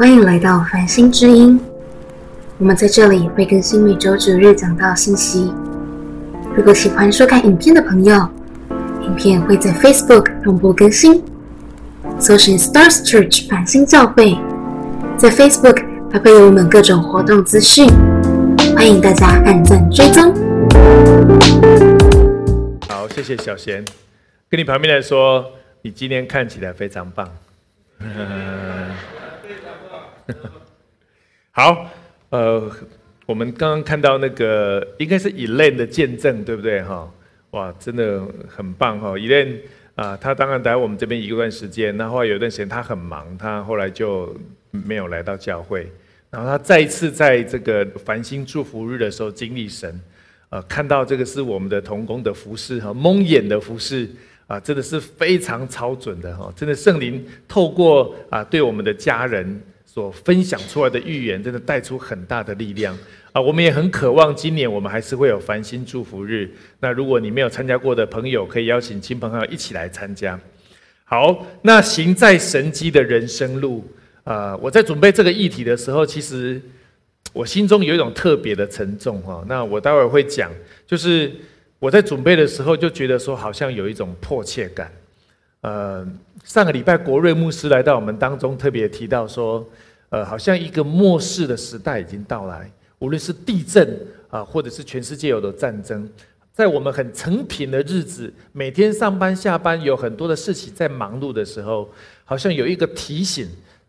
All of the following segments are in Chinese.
欢迎来到繁星之音。我们在这里会更新每周九日讲到信息。如果喜欢收看影片的朋友，影片会在 Facebook 同步更新，搜寻 Stars Church 繁星教会，在 Facebook 还会有我们各种活动资讯，欢迎大家按赞追踪。好，谢谢小贤，跟你旁边来说，你今天看起来非常棒。好，呃，我们刚刚看到那个应该是伊莲的见证，对不对？哈，哇，真的很棒哈伊莲啊，他当然来我们这边一段时间，然后来有一段时间他很忙，他后来就没有来到教会。然后他再一次在这个繁星祝福日的时候经历神，呃，看到这个是我们的童工的服饰和蒙眼的服饰啊，真的是非常超准的哈！真的圣灵透过啊对我们的家人。所分享出来的预言，真的带出很大的力量啊！我们也很渴望今年我们还是会有繁星祝福日。那如果你没有参加过的朋友，可以邀请亲朋好友一起来参加。好，那行在神机的人生路啊！我在准备这个议题的时候，其实我心中有一种特别的沉重哈。那我待会儿会讲，就是我在准备的时候就觉得说，好像有一种迫切感。呃，上个礼拜国瑞牧师来到我们当中，特别提到说，呃，好像一个末世的时代已经到来，无论是地震啊，或者是全世界有的战争，在我们很成品的日子，每天上班下班有很多的事情在忙碌的时候，好像有一个提醒，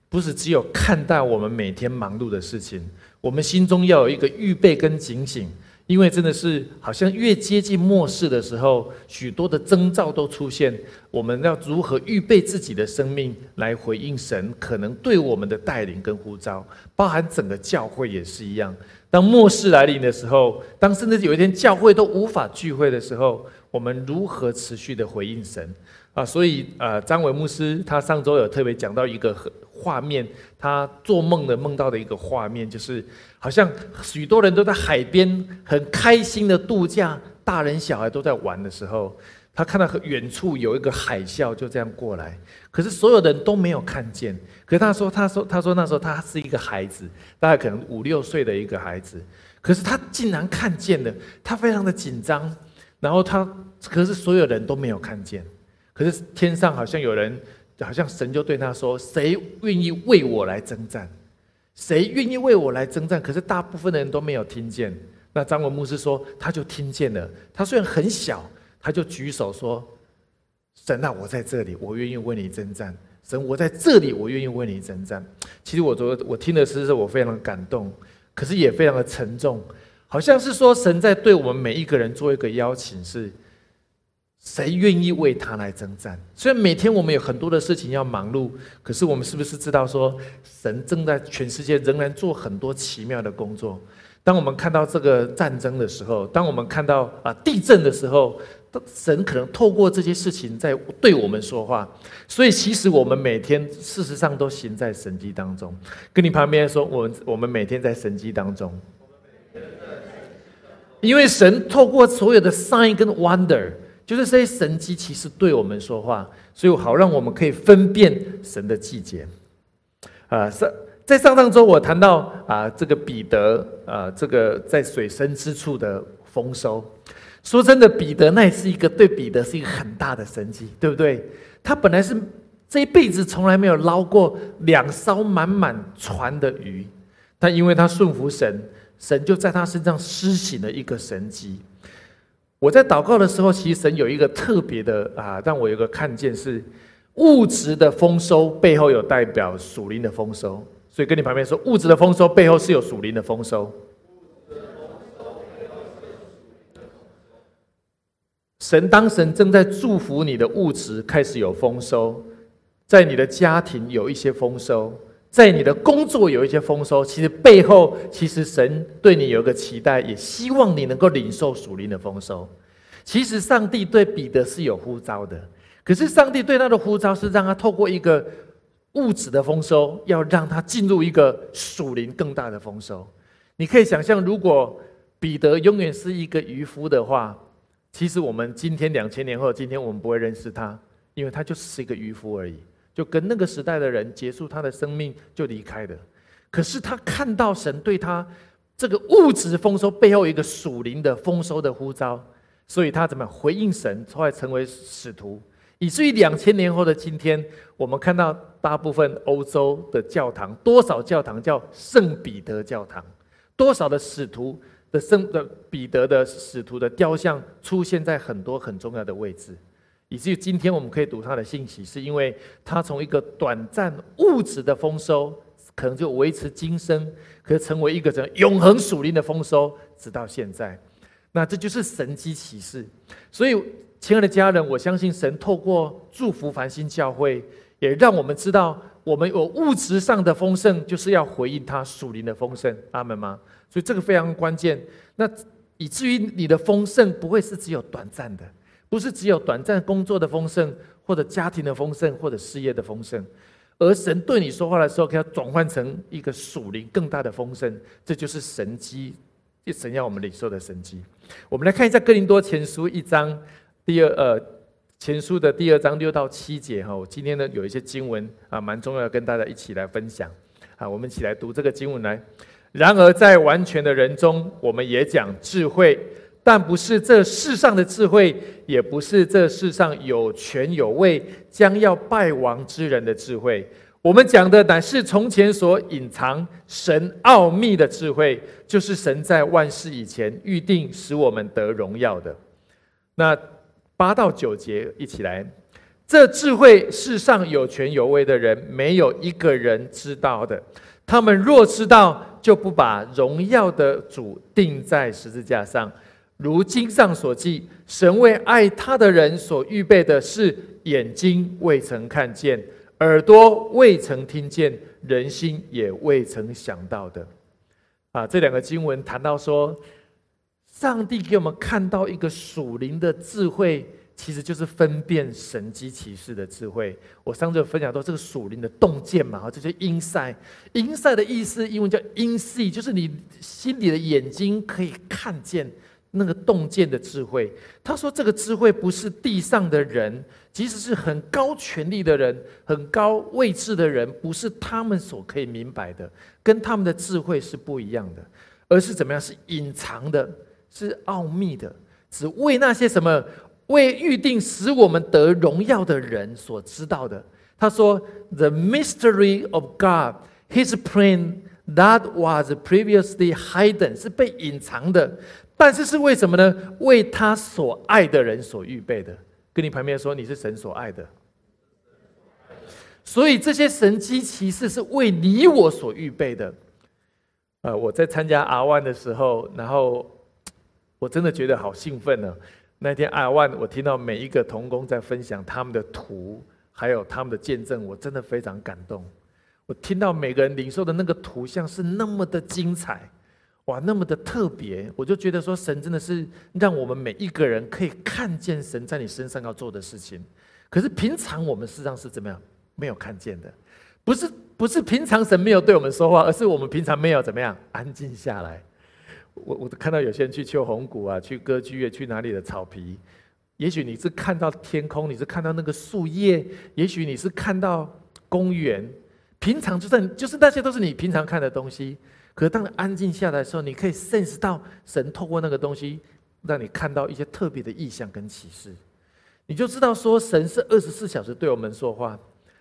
不是只有看到我们每天忙碌的事情，我们心中要有一个预备跟警醒。因为真的是好像越接近末世的时候，许多的征兆都出现。我们要如何预备自己的生命来回应神可能对我们的带领跟呼召？包含整个教会也是一样。当末世来临的时候，当甚至有一天教会都无法聚会的时候，我们如何持续的回应神？啊，所以呃，张伟牧师他上周有特别讲到一个画面，他做梦的梦到的一个画面，就是。好像许多人都在海边很开心的度假，大人小孩都在玩的时候，他看到远处有一个海啸就这样过来，可是所有人都没有看见。可是他说，他说，他说那时候他是一个孩子，大概可能五六岁的一个孩子，可是他竟然看见了，他非常的紧张。然后他，可是所有人都没有看见。可是天上好像有人，好像神就对他说：“谁愿意为我来征战？”谁愿意为我来征战？可是大部分的人都没有听见。那张文牧师说，他就听见了。他虽然很小，他就举手说：“神啊，我在这里，我愿意为你征战。神，我在这里，我愿意为你征战。”其实我昨我听的是，我非常感动，可是也非常的沉重，好像是说神在对我们每一个人做一个邀请是。谁愿意为他来征战？虽然每天我们有很多的事情要忙碌，可是我们是不是知道说，神正在全世界仍然做很多奇妙的工作？当我们看到这个战争的时候，当我们看到啊地震的时候，神可能透过这些事情在对我们说话。所以其实我们每天事实上都行在神迹当中。跟你旁边说，我们我们每天在神迹当中，因为神透过所有的 sign 跟 wonder。就是这些神迹其实对我们说话，所以好让我们可以分辨神的季节。啊，上在上上周我谈到啊，这个彼得啊，这个在水深之处的丰收。说真的，彼得那是一个对彼得是一个很大的神迹，对不对？他本来是这一辈子从来没有捞过两艘满满船的鱼，但因为他顺服神，神就在他身上施行了一个神迹。我在祷告的时候，其实神有一个特别的啊，让我有个看见是物质的丰收背后有代表属灵的丰收，所以跟你旁边说，物质的丰收背后是有属灵的丰收。神当神正在祝福你的物质开始有丰收，在你的家庭有一些丰收。在你的工作有一些丰收，其实背后其实神对你有一个期待，也希望你能够领受属灵的丰收。其实上帝对彼得是有呼召的，可是上帝对他的呼召是让他透过一个物质的丰收，要让他进入一个属灵更大的丰收。你可以想象，如果彼得永远是一个渔夫的话，其实我们今天两千年后，今天我们不会认识他，因为他就是一个渔夫而已。就跟那个时代的人结束他的生命就离开的。可是他看到神对他这个物质丰收背后一个属灵的丰收的呼召，所以他怎么回应神，后来成为使徒，以至于两千年后的今天，我们看到大部分欧洲的教堂，多少教堂叫圣彼得教堂，多少的使徒的圣的彼得的使徒的雕像出现在很多很重要的位置，以至于今天我们可以读他的信息，是因为他从一个短暂物质的丰收。可能就维持今生，可成为一个人永恒属灵的丰收，直到现在。那这就是神机启示。所以，亲爱的家人，我相信神透过祝福繁星教会，也让我们知道，我们有物质上的丰盛，就是要回应他属灵的丰盛。阿门吗？所以这个非常关键。那以至于你的丰盛不会是只有短暂的，不是只有短暂工作的丰盛，或者家庭的丰盛，或者事业的丰盛。而神对你说话的时候，可以转换成一个属灵更大的丰盛，这就是神机，神要我们领受的神机。我们来看一下《哥林多前书》一章第二呃前书的第二章六到七节哈。我今天呢有一些经文啊，蛮重要，跟大家一起来分享啊。我们一起来读这个经文来。然而在完全的人中，我们也讲智慧。但不是这世上的智慧，也不是这世上有权有位将要败亡之人的智慧。我们讲的乃是从前所隐藏神奥秘的智慧，就是神在万事以前预定使我们得荣耀的。那八到九节一起来，这智慧世上有权有位的人没有一个人知道的。他们若知道，就不把荣耀的主钉在十字架上。如经上所记，神为爱他的人所预备的是眼睛未曾看见，耳朵未曾听见，人心也未曾想到的。啊，这两个经文谈到说，上帝给我们看到一个属灵的智慧，其实就是分辨神机启示的智慧。我上次有分享到这个属灵的洞见嘛，啊，这些 insight，insight 的意思，英文叫 inside，就是你心里的眼睛可以看见。那个洞见的智慧，他说这个智慧不是地上的人，即使是很高权力的人、很高位置的人，不是他们所可以明白的，跟他们的智慧是不一样的，而是怎么样？是隐藏的，是奥秘的，只为那些什么为预定使我们得荣耀的人所知道的。他说：“The mystery of God, His plan that was previously hidden，是被隐藏的。”但是是为什么呢？为他所爱的人所预备的。跟你旁边说，你是神所爱的。所以这些神机骑士是为你我所预备的。呃，我在参加阿万的时候，然后我真的觉得好兴奋呢。那天阿万，我听到每一个童工在分享他们的图，还有他们的见证，我真的非常感动。我听到每个人领受的那个图像是那么的精彩。哇，那么的特别，我就觉得说，神真的是让我们每一个人可以看见神在你身上要做的事情。可是平常我们事实上是怎么样没有看见的？不是不是平常神没有对我们说话，而是我们平常没有怎么样安静下来。我我看到有些人去秋红谷啊，去歌剧院，去哪里的草皮，也许你是看到天空，你是看到那个树叶，也许你是看到公园，平常就在就是那些都是你平常看的东西。可是当你安静下来的时候，你可以 sense 到神透过那个东西，让你看到一些特别的意象跟启示，你就知道说神是二十四小时对我们说话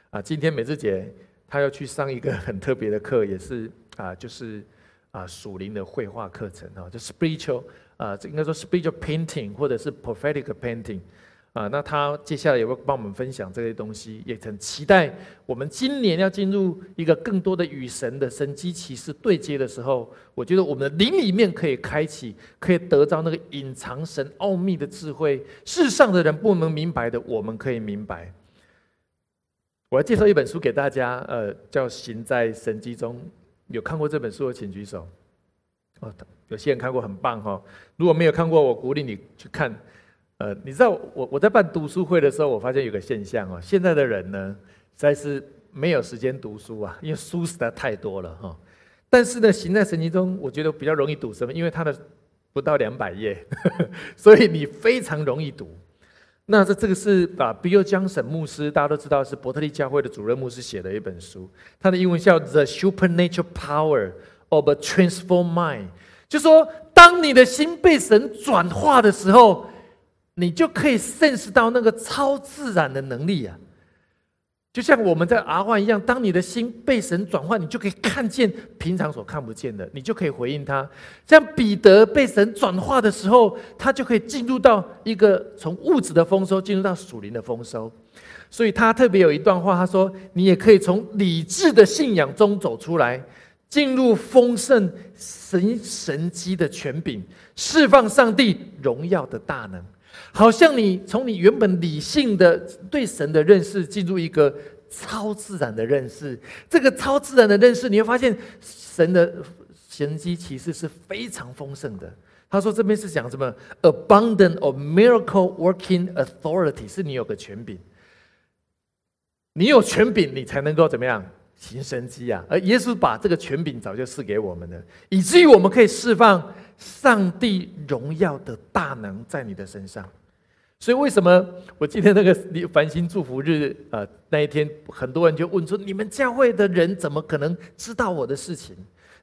啊。今天美智姐她要去上一个很特别的课，也是啊，就是啊属灵的绘画课程啊，就 spiritual 啊，这应该说 spiritual painting 或者是 prophetic painting。啊，那他接下来也会帮我们分享这些东西，也很期待我们今年要进入一个更多的与神的神机骑士对接的时候，我觉得我们的灵里面可以开启，可以得到那个隐藏神奥秘的智慧，世上的人不能明白的，我们可以明白。我要介绍一本书给大家，呃，叫《行在神机中》，有看过这本书的请举手。哦，有些人看过，很棒哈。如果没有看过，我鼓励你去看。呃，你知道我我在办读书会的时候，我发现有个现象哦，现在的人呢，实在是没有时间读书啊，因为书实在太多了哈。但是呢，行在神经中，我觉得比较容易读什么？因为它的不到两百页，所以你非常容易读。那这这个是把 bu 江省牧师，大家都知道是伯特利教会的主任牧师写的一本书，他的英文叫《The Supernatural Power of a Transformed Mind》，就说当你的心被神转化的时候，你就可以 sense 到那个超自然的能力啊。就像我们在 R 换一样，当你的心被神转换，你就可以看见平常所看不见的，你就可以回应他。像彼得被神转化的时候，他就可以进入到一个从物质的丰收进入到属灵的丰收。所以他特别有一段话，他说：“你也可以从理智的信仰中走出来，进入丰盛神神机的权柄，释放上帝荣耀的大能。”好像你从你原本理性的对神的认识，进入一个超自然的认识。这个超自然的认识，你会发现神的神机其实是非常丰盛的。他说这边是讲什么？Abundant of miracle working authority，是你有个权柄，你有权柄，你才能够怎么样行神机啊？而耶稣把这个权柄早就赐给我们了，以至于我们可以释放上帝荣耀的大能在你的身上。所以，为什么我今天那个你繁星祝福日啊那一天，很多人就问说：你们教会的人怎么可能知道我的事情？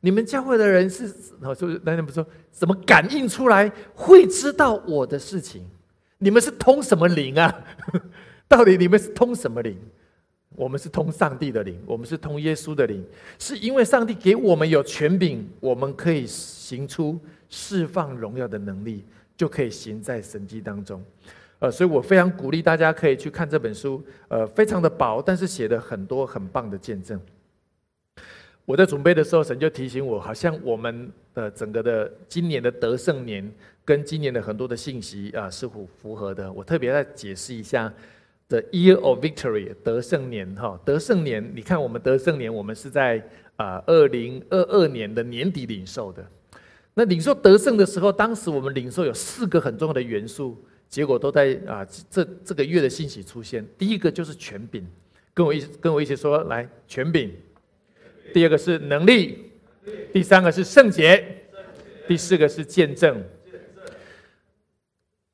你们教会的人是，我说那天不说怎么感应出来会知道我的事情？你们是通什么灵啊？到底你们是通什么灵？我们是通上帝的灵，我们是通耶稣的灵，是因为上帝给我们有权柄，我们可以行出释放荣耀的能力，就可以行在神迹当中。呃，所以我非常鼓励大家可以去看这本书，呃，非常的薄，但是写的很多很棒的见证。我在准备的时候，神就提醒我，好像我们的整个的今年的得胜年跟今年的很多的信息啊是符符合的。我特别再解释一下，The Year of Victory，得胜年哈，得胜年，你看我们得胜年，我们是在啊二零二二年的年底领受的。那领受得胜的时候，当时我们领受有四个很重要的元素。结果都在啊，这这个月的信息出现。第一个就是权柄，跟我一跟我一起说来权柄。第二个是能力，第三个是圣洁，第四个是见证。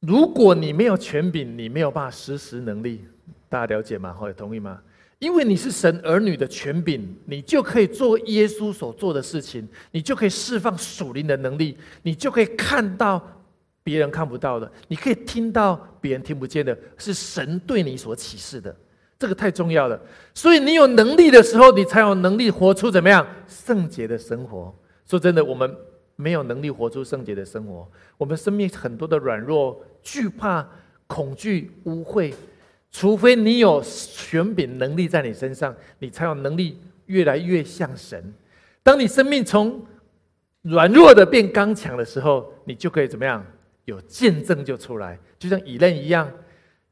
如果你没有权柄，你没有办法实施能力，大家了解吗？或者同意吗？因为你是神儿女的权柄，你就可以做耶稣所做的事情，你就可以释放属灵的能力，你就可以看到。别人看不到的，你可以听到别人听不见的，是神对你所启示的，这个太重要了。所以你有能力的时候，你才有能力活出怎么样圣洁的生活。说真的，我们没有能力活出圣洁的生活，我们生命很多的软弱、惧怕、恐惧、污秽，除非你有权柄能力在你身上，你才有能力越来越像神。当你生命从软弱的变刚强的时候，你就可以怎么样？有见证就出来，就像以任一样，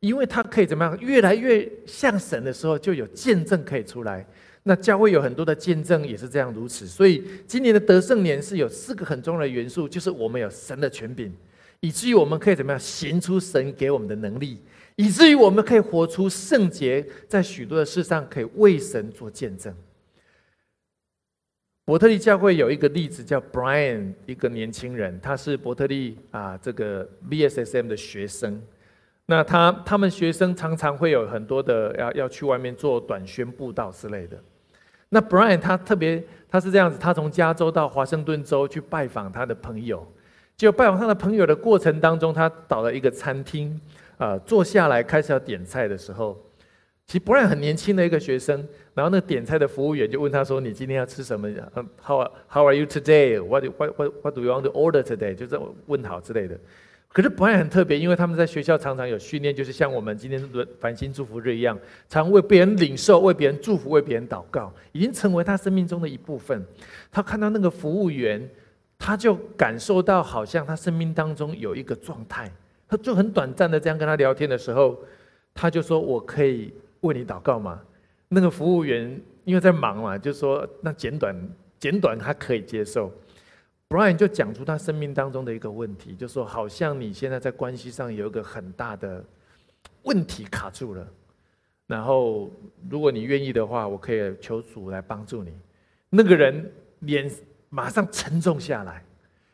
因为他可以怎么样，越来越像神的时候，就有见证可以出来。那教会有很多的见证也是这样如此。所以今年的得胜年是有四个很重要的元素，就是我们有神的权柄，以至于我们可以怎么样行出神给我们的能力，以至于我们可以活出圣洁，在许多的事上可以为神做见证。伯特利教会有一个例子，叫 Brian，一个年轻人，他是伯特利啊这个 BSSM 的学生。那他他们学生常常会有很多的要要去外面做短宣布道之类的。那 Brian 他特别他是这样子，他从加州到华盛顿州去拜访他的朋友。就拜访他的朋友的过程当中，他到了一个餐厅啊，坐下来开始要点菜的时候。其实 Brian 很年轻的一个学生，然后那个点菜的服务员就问他说：“你今天要吃什么？嗯，How How are you today? What What What What do you want to order today？” 就是问好之类的。可是 Brian 很特别，因为他们在学校常常有训练，就是像我们今天的繁星祝福日一样，常为别人领受、为别人祝福、为别人祷告，已经成为他生命中的一部分。他看到那个服务员，他就感受到好像他生命当中有一个状态，他就很短暂的这样跟他聊天的时候，他就说：“我可以。”为你祷告吗？那个服务员因为在忙嘛，就说那简短简短他可以接受。Brian 就讲出他生命当中的一个问题，就说好像你现在在关系上有一个很大的问题卡住了。然后如果你愿意的话，我可以求主来帮助你。那个人脸马上沉重下来，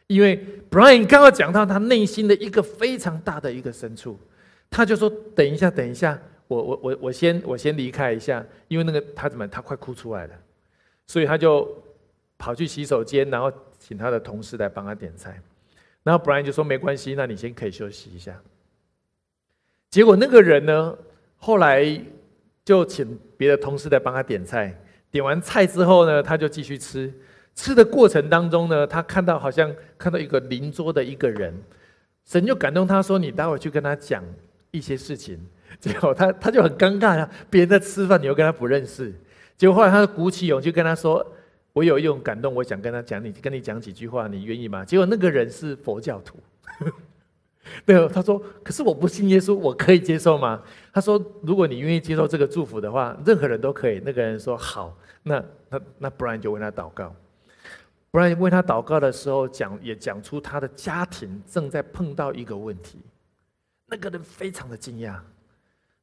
因为 Brian 刚刚讲到他内心的一个非常大的一个深处。他就说：“等一下，等一下，我我我我先我先离开一下，因为那个他怎么他快哭出来了，所以他就跑去洗手间，然后请他的同事来帮他点菜。然后 Brian 就说：没关系，那你先可以休息一下。结果那个人呢，后来就请别的同事来帮他点菜。点完菜之后呢，他就继续吃。吃的过程当中呢，他看到好像看到一个邻桌的一个人，神就感动他说：你待会去跟他讲。”一些事情，结果他他就很尴尬呀。别人在吃饭，你又跟他不认识。结果后来他鼓起勇气跟他说：“我有一种感动，我想跟他讲，你跟你讲几句话，你愿意吗？”结果那个人是佛教徒，对，他说：“可是我不信耶稣，我可以接受吗？”他说：“如果你愿意接受这个祝福的话，任何人都可以。”那个人说：“好。”那那那不然就为他祷告。不然为他祷告的时候，讲也讲出他的家庭正在碰到一个问题。那个人非常的惊讶，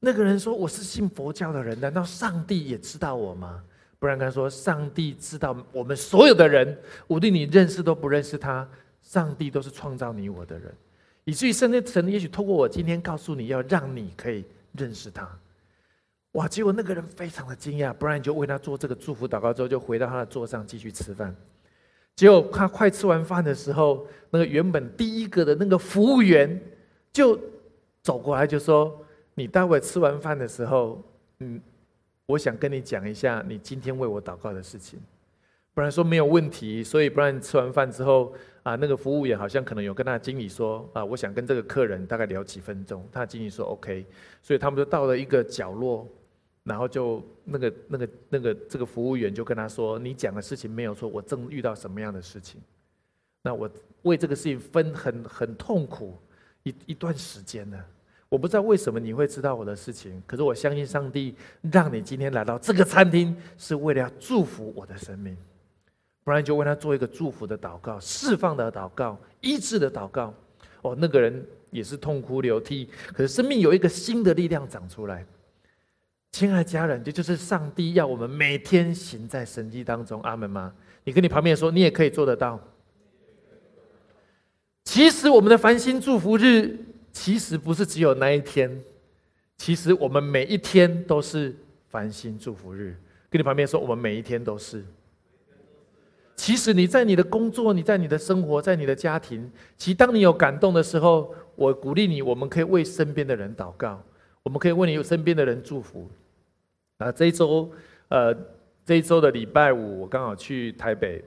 那个人说：“我是信佛教的人，难道上帝也知道我吗？”不然他说：“上帝知道我们所有的人，无论你认识都不认识他，上帝都是创造你我的人，以至于圣经神也许透过我今天告诉你要让你可以认识他。”哇！结果那个人非常的惊讶，不然你就为他做这个祝福祷告之后，就回到他的桌上继续吃饭。结果他快吃完饭的时候，那个原本第一个的那个服务员就。走过来就说：“你待会吃完饭的时候，嗯，我想跟你讲一下你今天为我祷告的事情。不然说没有问题，所以不然吃完饭之后啊，那个服务员好像可能有跟他经理说啊，我想跟这个客人大概聊几分钟。他经理说 OK，所以他们就到了一个角落，然后就那个那个那个这个服务员就跟他说：你讲的事情没有错，我正遇到什么样的事情？那我为这个事情分很很痛苦一一段时间呢。”我不知道为什么你会知道我的事情，可是我相信上帝让你今天来到这个餐厅，是为了要祝福我的生命。不然就为他做一个祝福的祷告、释放的祷告、医治的祷告。哦，那个人也是痛哭流涕，可是生命有一个新的力量长出来。亲爱的家人，这就是上帝要我们每天行在神迹当中。阿门吗？你跟你旁边说，你也可以做得到。其实我们的繁星祝福日。其实不是只有那一天，其实我们每一天都是繁星祝福日。跟你旁边说，我们每一天都是。其实你在你的工作，你在你的生活，在你的家庭，其实当你有感动的时候，我鼓励你，我们可以为身边的人祷告，我们可以为你身边的人祝福。啊，这一周，呃，这一周的礼拜五，我刚好去台北。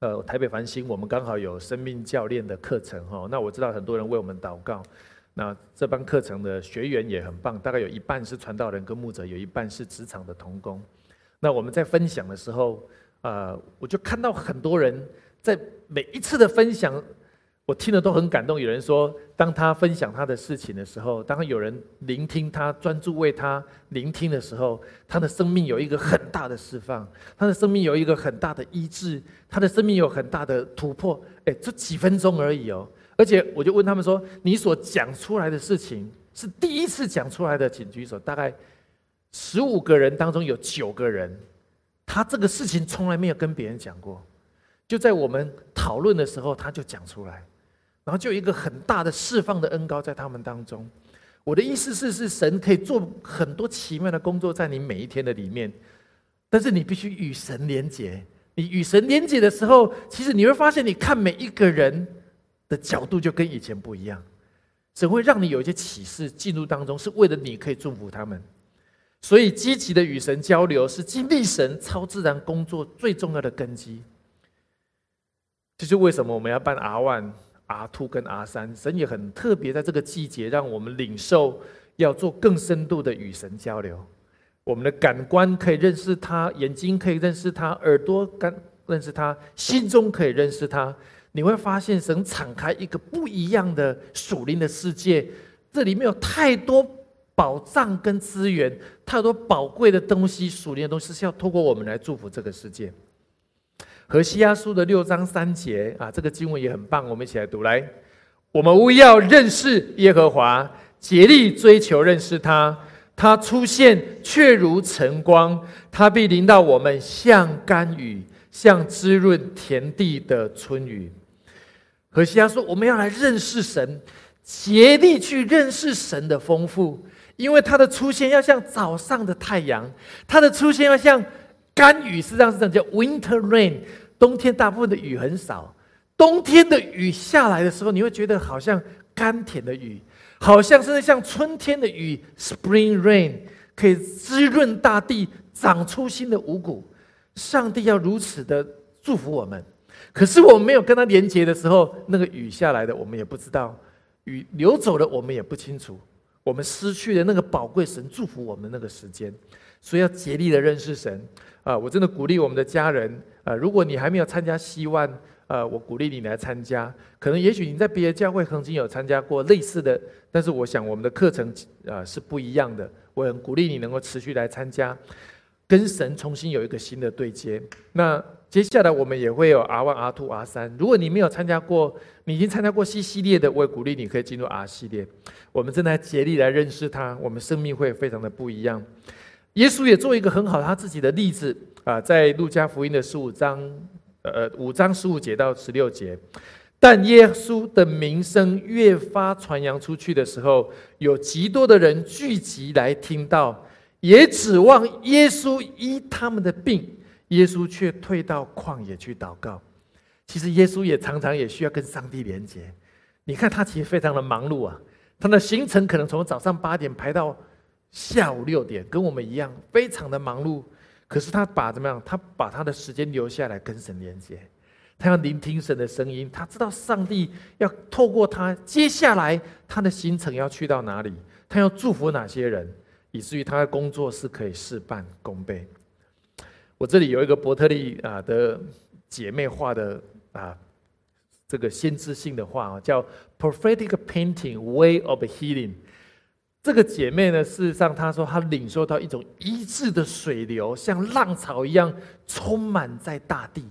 呃，台北繁星，我们刚好有生命教练的课程哈。那我知道很多人为我们祷告。那这班课程的学员也很棒，大概有一半是传道人跟牧者，有一半是职场的童工。那我们在分享的时候，呃，我就看到很多人在每一次的分享。我听了都很感动。有人说，当他分享他的事情的时候，当有人聆听他、专注为他聆听的时候，他的生命有一个很大的释放，他的生命有一个很大的医治，他的生命有很大的突破。哎，这几分钟而已哦。而且我就问他们说：“你所讲出来的事情是第一次讲出来的，请举手。”大概十五个人当中有九个人，他这个事情从来没有跟别人讲过，就在我们讨论的时候，他就讲出来。然后就有一个很大的释放的恩高在他们当中。我的意思是，是神可以做很多奇妙的工作在你每一天的里面，但是你必须与神连结。你与神连结的时候，其实你会发现，你看每一个人的角度就跟以前不一样。神会让你有一些启示进入当中，是为了你可以祝福他们。所以，积极的与神交流是经历神超自然工作最重要的根基。这是为什么我们要办 R One。R two 跟 R 三，神也很特别，在这个季节，让我们领受要做更深度的与神交流。我们的感官可以认识他，眼睛可以认识他，耳朵感认识他，心中可以认识他。你会发现，神敞开一个不一样的属灵的世界，这里面有太多宝藏跟资源，太多宝贵的东西，属灵的东西是要透过我们来祝福这个世界。和西亚书的六章三节啊，这个经文也很棒，我们一起来读。来，我们务要认识耶和华，竭力追求认识他。他出现却如晨光，他必临到我们，像甘雨，像滋润田地的春雨。和西亚说，我们要来认识神，竭力去认识神的丰富，因为他的出现要像早上的太阳，他的出现要像甘雨，实际上是这样叫 winter rain。冬天大部分的雨很少，冬天的雨下来的时候，你会觉得好像甘甜的雨，好像是像春天的雨 spring rain，可以滋润大地，长出新的五谷。上帝要如此的祝福我们，可是我们没有跟他连接的时候，那个雨下来的我们也不知道，雨流走了我们也不清楚，我们失去了那个宝贵神祝福我们那个时间，所以要竭力的认识神啊！我真的鼓励我们的家人啊，如果你还没有参加希望，呃，我鼓励你来参加。可能也许你在别的教会曾经有参加过类似的，但是我想我们的课程啊是不一样的，我很鼓励你能够持续来参加。跟神重新有一个新的对接。那接下来我们也会有 R one、R two、R 三。如果你没有参加过，你已经参加过 C 系列的，我也鼓励你可以进入 R 系列。我们正在竭力来认识他，我们生命会非常的不一样。耶稣也做一个很好他自己的例子啊，在路加福音的十五章，呃，五章十五节到十六节。但耶稣的名声越发传扬出去的时候，有极多的人聚集来听到。也指望耶稣医他们的病，耶稣却退到旷野去祷告。其实耶稣也常常也需要跟上帝连接。你看他其实非常的忙碌啊，他的行程可能从早上八点排到下午六点，跟我们一样非常的忙碌。可是他把怎么样？他把他的时间留下来跟神连接，他要聆听神的声音。他知道上帝要透过他，接下来他的行程要去到哪里，他要祝福哪些人。以至于他的工作是可以事半功倍。我这里有一个伯特利啊的姐妹画的啊这个先知性的画啊，叫 Prophetic Painting Way of Healing。这个姐妹呢，事实上她说她领受到一种一致的水流，像浪潮一样充满在大地。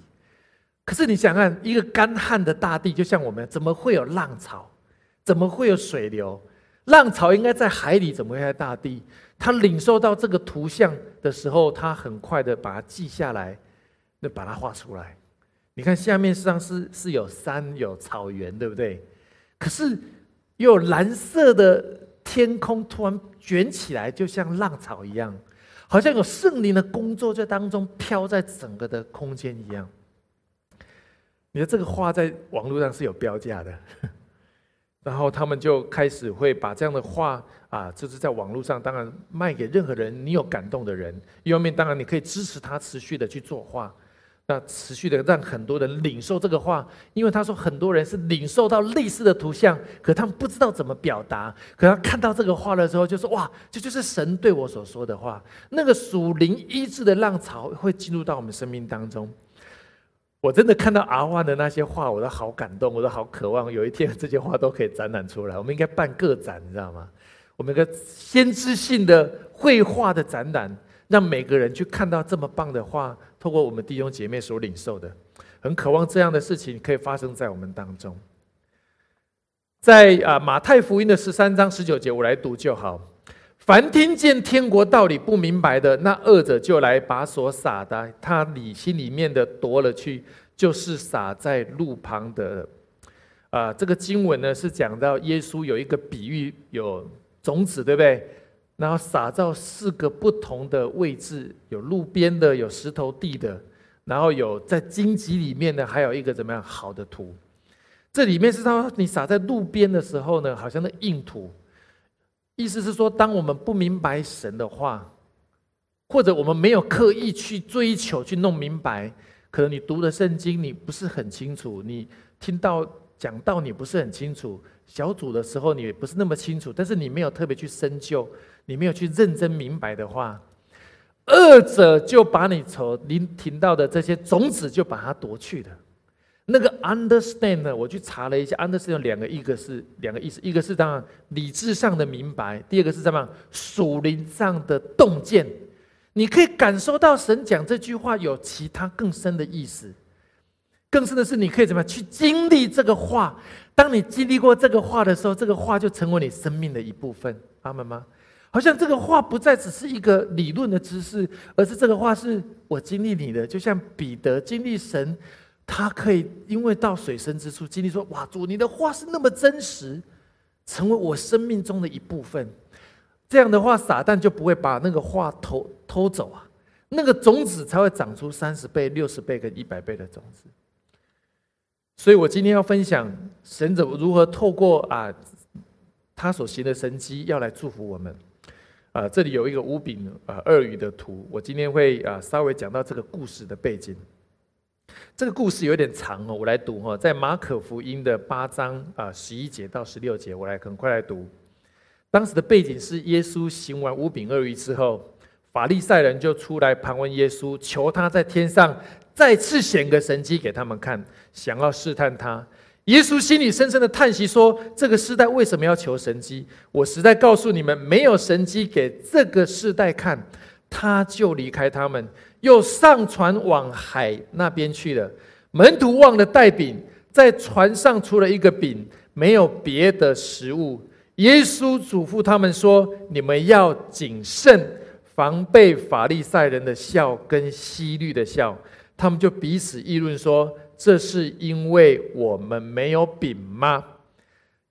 可是你想看一个干旱的大地，就像我们，怎么会有浪潮？怎么会有水流？浪潮应该在海里，怎么会在大地？她领受到这个图像的时候，她很快的把它记下来，那把它画出来。你看下面实际上是是有山有草原，对不对？可是又有蓝色的天空突然卷起来，就像浪潮一样，好像有圣灵的工作在当中飘在整个的空间一样。你的这个画在网络上是有标价的。然后他们就开始会把这样的话啊，就是在网络上，当然卖给任何人，你有感动的人。一方面，当然你可以支持他持续的去做画，那持续的让很多人领受这个话，因为他说很多人是领受到类似的图像，可他们不知道怎么表达，可他看到这个画的时候，就说哇，这就是神对我所说的话。那个属灵医治的浪潮会进入到我们生命当中。我真的看到阿万的那些画，我都好感动，我都好渴望有一天这些画都可以展览出来。我们应该办个展，你知道吗？我们一个先知性的绘画的展览，让每个人去看到这么棒的画，透过我们弟兄姐妹所领受的，很渴望这样的事情可以发生在我们当中。在啊马太福音的十三章十九节，我来读就好。凡听见天国道理不明白的，那恶者就来把所撒的，他里心里面的夺了去，就是撒在路旁的。啊，这个经文呢是讲到耶稣有一个比喻，有种子，对不对？然后撒到四个不同的位置，有路边的，有石头地的，然后有在荆棘里面的，还有一个怎么样好的土。这里面是说，你撒在路边的时候呢，好像那硬土。意思是说，当我们不明白神的话，或者我们没有刻意去追求、去弄明白，可能你读的圣经你不是很清楚，你听到讲道你不是很清楚，小组的时候你不是那么清楚，但是你没有特别去深究，你没有去认真明白的话，二者就把你从您听到的这些种子就把它夺去了。那个 understand 呢？我去查了一下，understand 有两个，一个是两个意思，一个是当然理智上的明白，第二个是什么属灵上的洞见。你可以感受到神讲这句话有其他更深的意思，更深的是你可以怎么样去经历这个话。当你经历过这个话的时候，这个话就成为你生命的一部分。阿门吗？好像这个话不再只是一个理论的知识，而是这个话是我经历你的，就像彼得经历神。他可以因为到水深之处经历说：“哇，主，你的话是那么真实，成为我生命中的一部分。这样的话，撒旦就不会把那个话偷偷走啊，那个种子才会长出三十倍、六十倍跟一百倍的种子。所以我今天要分享神怎么如何透过啊他所行的神迹，要来祝福我们。啊，这里有一个五饼啊二鱼的图，我今天会啊稍微讲到这个故事的背景。这个故事有点长哦，我来读哈，在马可福音的八章啊十一节到十六节，我来很快来读。当时的背景是耶稣行完五饼二鱼之后，法利赛人就出来盘问耶稣，求他在天上再次显个神迹给他们看，想要试探他。耶稣心里深深的叹息说：“这个时代为什么要求神迹？我实在告诉你们，没有神迹给这个时代看，他就离开他们，又上船往海那边去了。门徒忘了带饼，在船上除了一个饼，没有别的食物。耶稣嘱咐他们说：你们要谨慎，防备法利赛人的笑跟希律的笑。他们就彼此议论说。”这是因为我们没有饼吗？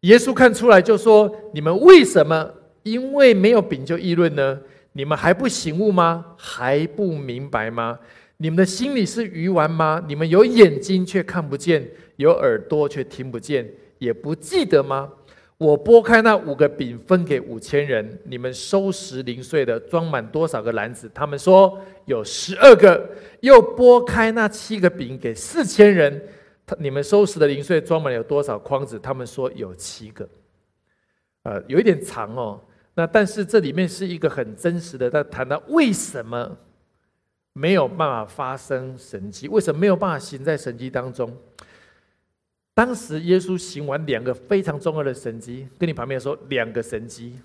耶稣看出来就说：“你们为什么因为没有饼就议论呢？你们还不醒悟吗？还不明白吗？你们的心里是鱼丸吗？你们有眼睛却看不见，有耳朵却听不见，也不记得吗？”我拨开那五个饼，分给五千人。你们收拾零碎的，装满多少个篮子？他们说有十二个。又拨开那七个饼，给四千人。他你们收拾的零碎装满有多少筐子？他们说有七个。呃，有一点长哦。那但是这里面是一个很真实的，在谈到为什么没有办法发生神迹？为什么没有办法行在神迹当中？当时耶稣行完两个非常重要的神迹，跟你旁边说两个神迹，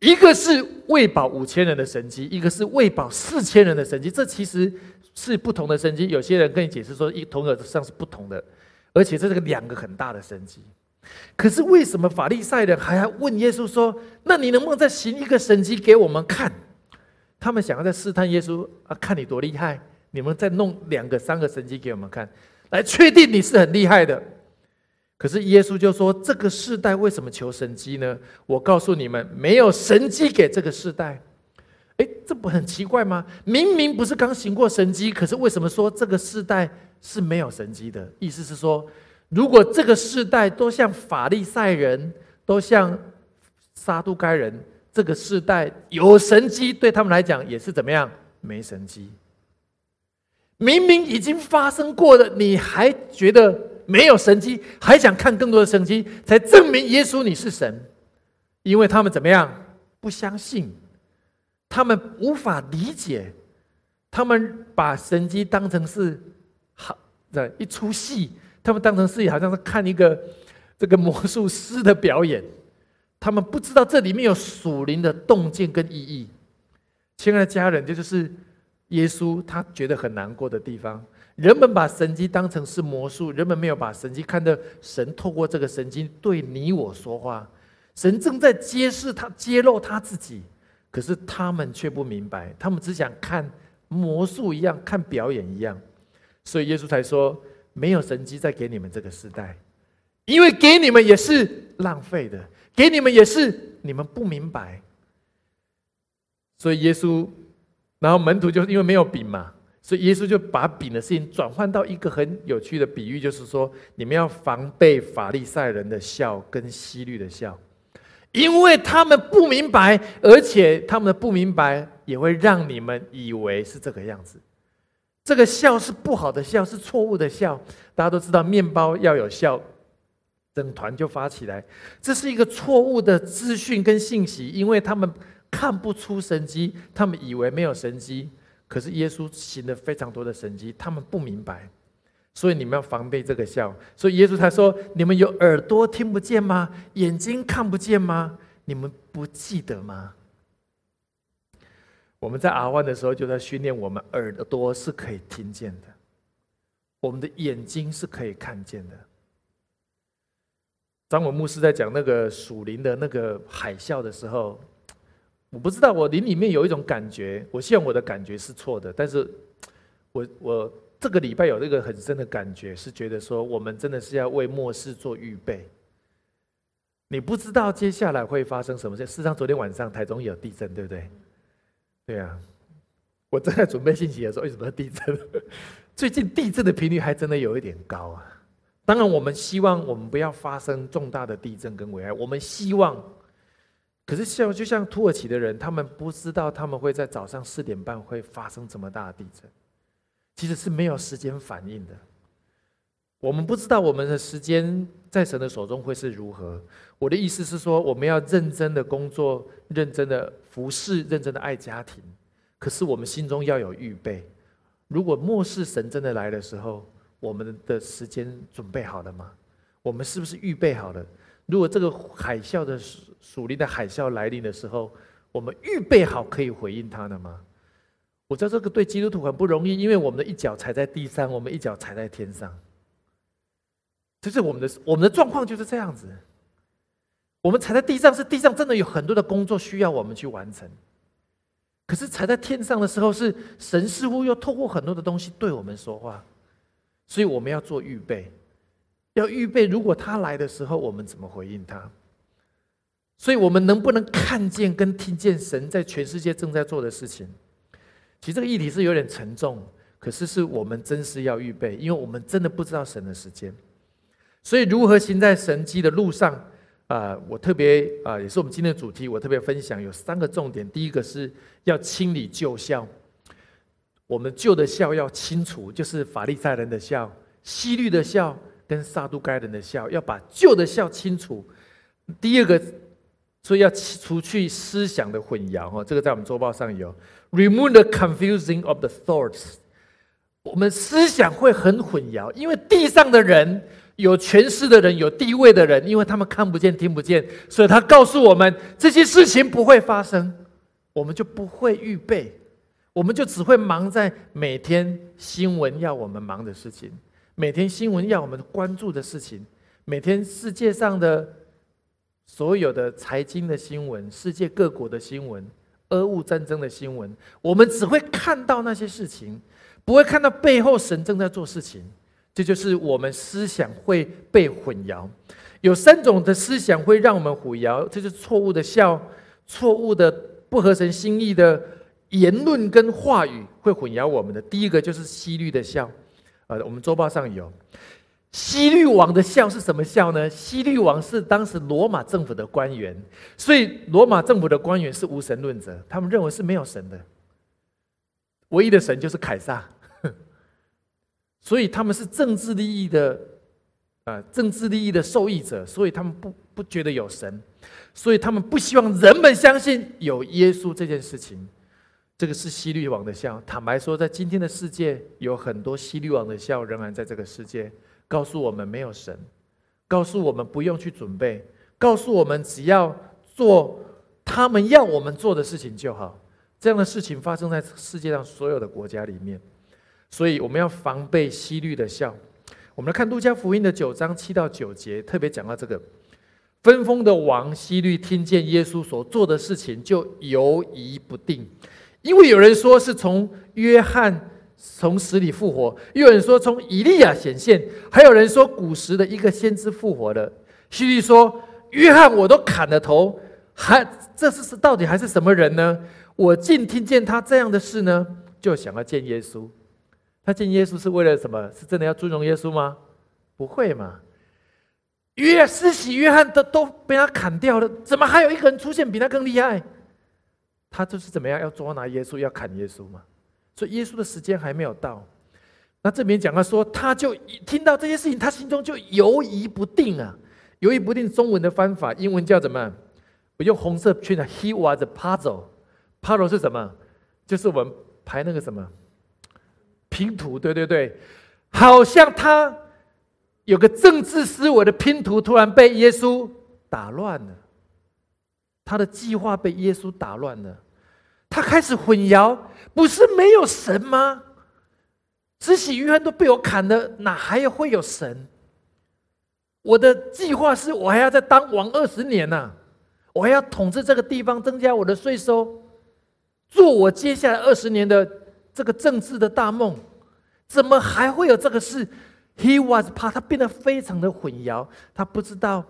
一个是喂饱五千人的神迹，一个是喂饱四千人的神迹。这其实是不同的神迹。有些人跟你解释说，一同而上是不同的，而且这是个两个很大的神迹。可是为什么法利赛人还要问耶稣说：“那你能不能再行一个神迹给我们看？”他们想要再试探耶稣啊，看你多厉害，你们再弄两个、三个神迹给我们看。来确定你是很厉害的，可是耶稣就说：“这个世代为什么求神机呢？我告诉你们，没有神机给这个世代。哎，这不很奇怪吗？明明不是刚行过神机，可是为什么说这个世代是没有神机的？意思是说，如果这个世代都像法利赛人，都像撒都该人，这个世代有神机，对他们来讲也是怎么样？没神机。”明明已经发生过的，你还觉得没有神迹，还想看更多的神迹，才证明耶稣你是神？因为他们怎么样不相信，他们无法理解，他们把神迹当成是好的一出戏，他们当成是好像是看一个这个魔术师的表演，他们不知道这里面有属灵的洞见跟意义。亲爱的家人，这就是。耶稣他觉得很难过的地方，人们把神迹当成是魔术，人们没有把神迹看到神透过这个神迹对你我说话，神正在揭示他揭露他自己，可是他们却不明白，他们只想看魔术一样，看表演一样，所以耶稣才说没有神迹再给你们这个时代，因为给你们也是浪费的，给你们也是你们不明白，所以耶稣。然后门徒就因为没有饼嘛，所以耶稣就把饼的事情转换到一个很有趣的比喻，就是说你们要防备法利赛人的笑跟西律的笑，因为他们不明白，而且他们的不明白也会让你们以为是这个样子。这个笑是不好的笑，是错误的笑。大家都知道，面包要有笑，整团就发起来。这是一个错误的资讯跟信息，因为他们。看不出神迹，他们以为没有神迹，可是耶稣行了非常多的神迹，他们不明白，所以你们要防备这个笑。所以耶稣他说：“你们有耳朵听不见吗？眼睛看不见吗？你们不记得吗？”我们在阿万的时候就在训练我们耳朵是可以听见的，我们的眼睛是可以看见的。张文牧师在讲那个属灵的那个海啸的时候。我不知道，我灵里面有一种感觉，我希望我的感觉是错的，但是，我我这个礼拜有这个很深的感觉，是觉得说我们真的是要为末世做预备。你不知道接下来会发生什么事。事实上，昨天晚上台中有地震，对不对？对啊，我正在准备信息的时候，为什么地震？最近地震的频率还真的有一点高啊。当然，我们希望我们不要发生重大的地震跟危害。我们希望，可是像就像土耳其的人，他们不知道他们会在早上四点半会发生这么大的地震，其实是没有时间反应的。我们不知道我们的时间在神的手中会是如何。我的意思是说，我们要认真的工作，认真的服侍，认真的爱家庭。可是我们心中要有预备。如果末世神真的来的时候，我们的时间准备好了吗？我们是不是预备好了？如果这个海啸的属灵的海啸来临的时候，我们预备好可以回应他了吗？我知道这个对基督徒很不容易，因为我们的一脚踩在地上，我们一脚踩在天上。这是我们的我们的状况就是这样子。我们踩在地上，是地上真的有很多的工作需要我们去完成。可是踩在天上的时候，是神似乎又透过很多的东西对我们说话，所以我们要做预备，要预备。如果他来的时候，我们怎么回应他？所以我们能不能看见跟听见神在全世界正在做的事情？其实这个议题是有点沉重，可是是我们真是要预备，因为我们真的不知道神的时间。所以，如何行在神迹的路上啊？我特别啊，也是我们今天的主题。我特别分享有三个重点。第一个是要清理旧笑，我们旧的笑要清除，就是法利赛人的笑、西律的笑跟撒都该人的笑，要把旧的笑清除。第二个，所以要除去思想的混淆哈，这个在我们周报上有。Remove the confusing of the thoughts。我们思想会很混淆，因为地上的人。有权势的人，有地位的人，因为他们看不见、听不见，所以他告诉我们这些事情不会发生，我们就不会预备，我们就只会忙在每天新闻要我们忙的事情，每天新闻要我们关注的事情，每天世界上的所有的财经的新闻、世界各国的新闻、俄乌战争的新闻，我们只会看到那些事情，不会看到背后神正在做事情。这就是我们思想会被混淆，有三种的思想会让我们混淆，这是错误的笑，错误的不合神心意的言论跟话语会混淆我们的。第一个就是西律的笑，呃，我们周报上有西律王的笑是什么笑呢？西律王是当时罗马政府的官员，所以罗马政府的官员是无神论者，他们认为是没有神的，唯一的神就是凯撒。所以他们是政治利益的，啊，政治利益的受益者，所以他们不不觉得有神，所以他们不希望人们相信有耶稣这件事情。这个是西律王的笑。坦白说，在今天的世界，有很多西律王的笑仍然在这个世界，告诉我们没有神，告诉我们不用去准备，告诉我们只要做他们要我们做的事情就好。这样的事情发生在世界上所有的国家里面。所以我们要防备西律的笑。我们来看路加福音的九章七到九节，特别讲到这个分封的王西律听见耶稣所做的事情，就犹疑不定，因为有人说是从约翰从死里复活，又有人说从以利亚显现，还有人说古时的一个先知复活了。西律说：“约翰我都砍了头，还这是是到底还是什么人呢？我竟听见他这样的事呢，就想要见耶稣。”他见耶稣是为了什么？是真的要尊荣耶稣吗？不会嘛！约施洗约翰都都被他砍掉了，怎么还有一个人出现比他更厉害？他就是怎么样要捉拿耶稣，要砍耶稣吗？所以耶稣的时间还没有到。那这边讲他说，他就听到这些事情，他心中就犹疑不定啊，犹疑不定。中文的方法，英文叫怎么？我用红色圈的，He was a puzzle。puzzle 是什么？就是我们排那个什么？拼图，对对对，好像他有个政治思维的拼图，突然被耶稣打乱了。他的计划被耶稣打乱了，他开始混淆，不是没有神吗？慈禧约翰都被我砍了，哪还会有神？我的计划是我还要再当王二十年呢，我还要统治这个地方，增加我的税收，做我接下来二十年的这个政治的大梦。怎么还会有这个事？He was 怕他变得非常的混淆，他不知道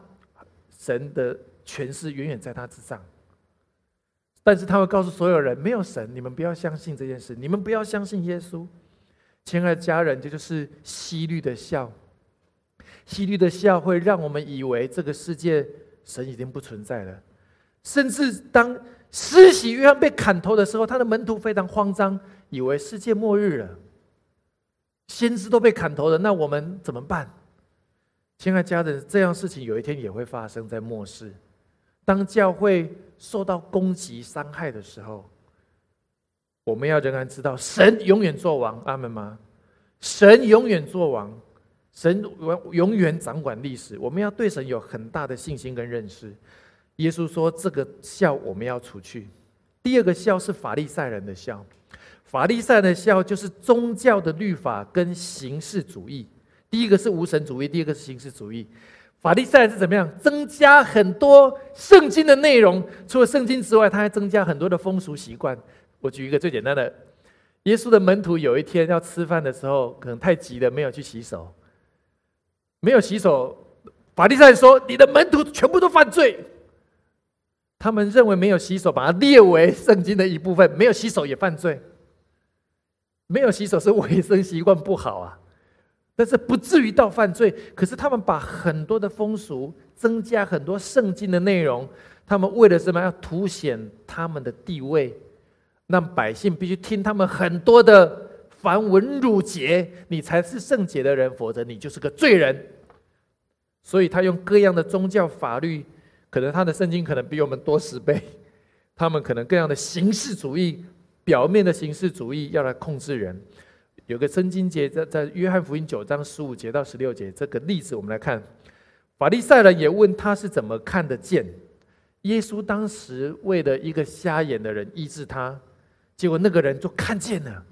神的权势远远在他之上。但是他会告诉所有人，没有神，你们不要相信这件事，你们不要相信耶稣。亲爱的家人，这就是西律的笑。西律的笑会让我们以为这个世界神已经不存在了，甚至当施洗约翰被砍头的时候，他的门徒非常慌张，以为世界末日了。先知都被砍头了，那我们怎么办？亲爱的家人，这样事情有一天也会发生在末世。当教会受到攻击、伤害的时候，我们要仍然知道，神永远做王，阿门吗？神永远做王，神永永远掌管历史。我们要对神有很大的信心跟认识。耶稣说：“这个笑我们要除去。”第二个笑是法利赛人的笑。法利赛的笑就是宗教的律法跟形式主义。第一个是无神主义，第二个是形式主义。法利赛是怎么样？增加很多圣经的内容，除了圣经之外，他还增加很多的风俗习惯。我举一个最简单的：耶稣的门徒有一天要吃饭的时候，可能太急了，没有去洗手。没有洗手，法利赛说：“你的门徒全部都犯罪。”他们认为没有洗手，把它列为圣经的一部分，没有洗手也犯罪。没有洗手是卫生习惯不好啊，但是不至于到犯罪。可是他们把很多的风俗增加很多圣经的内容，他们为了什么？要凸显他们的地位，让百姓必须听他们很多的繁文缛节，你才是圣洁的人，否则你就是个罪人。所以他用各样的宗教法律，可能他的圣经可能比我们多十倍，他们可能各样的形式主义。表面的形式主义要来控制人，有个圣经节在在约翰福音九章十五节到十六节这个例子，我们来看，法利赛人也问他是怎么看得见，耶稣当时为了一个瞎眼的人医治他，结果那个人就看见了。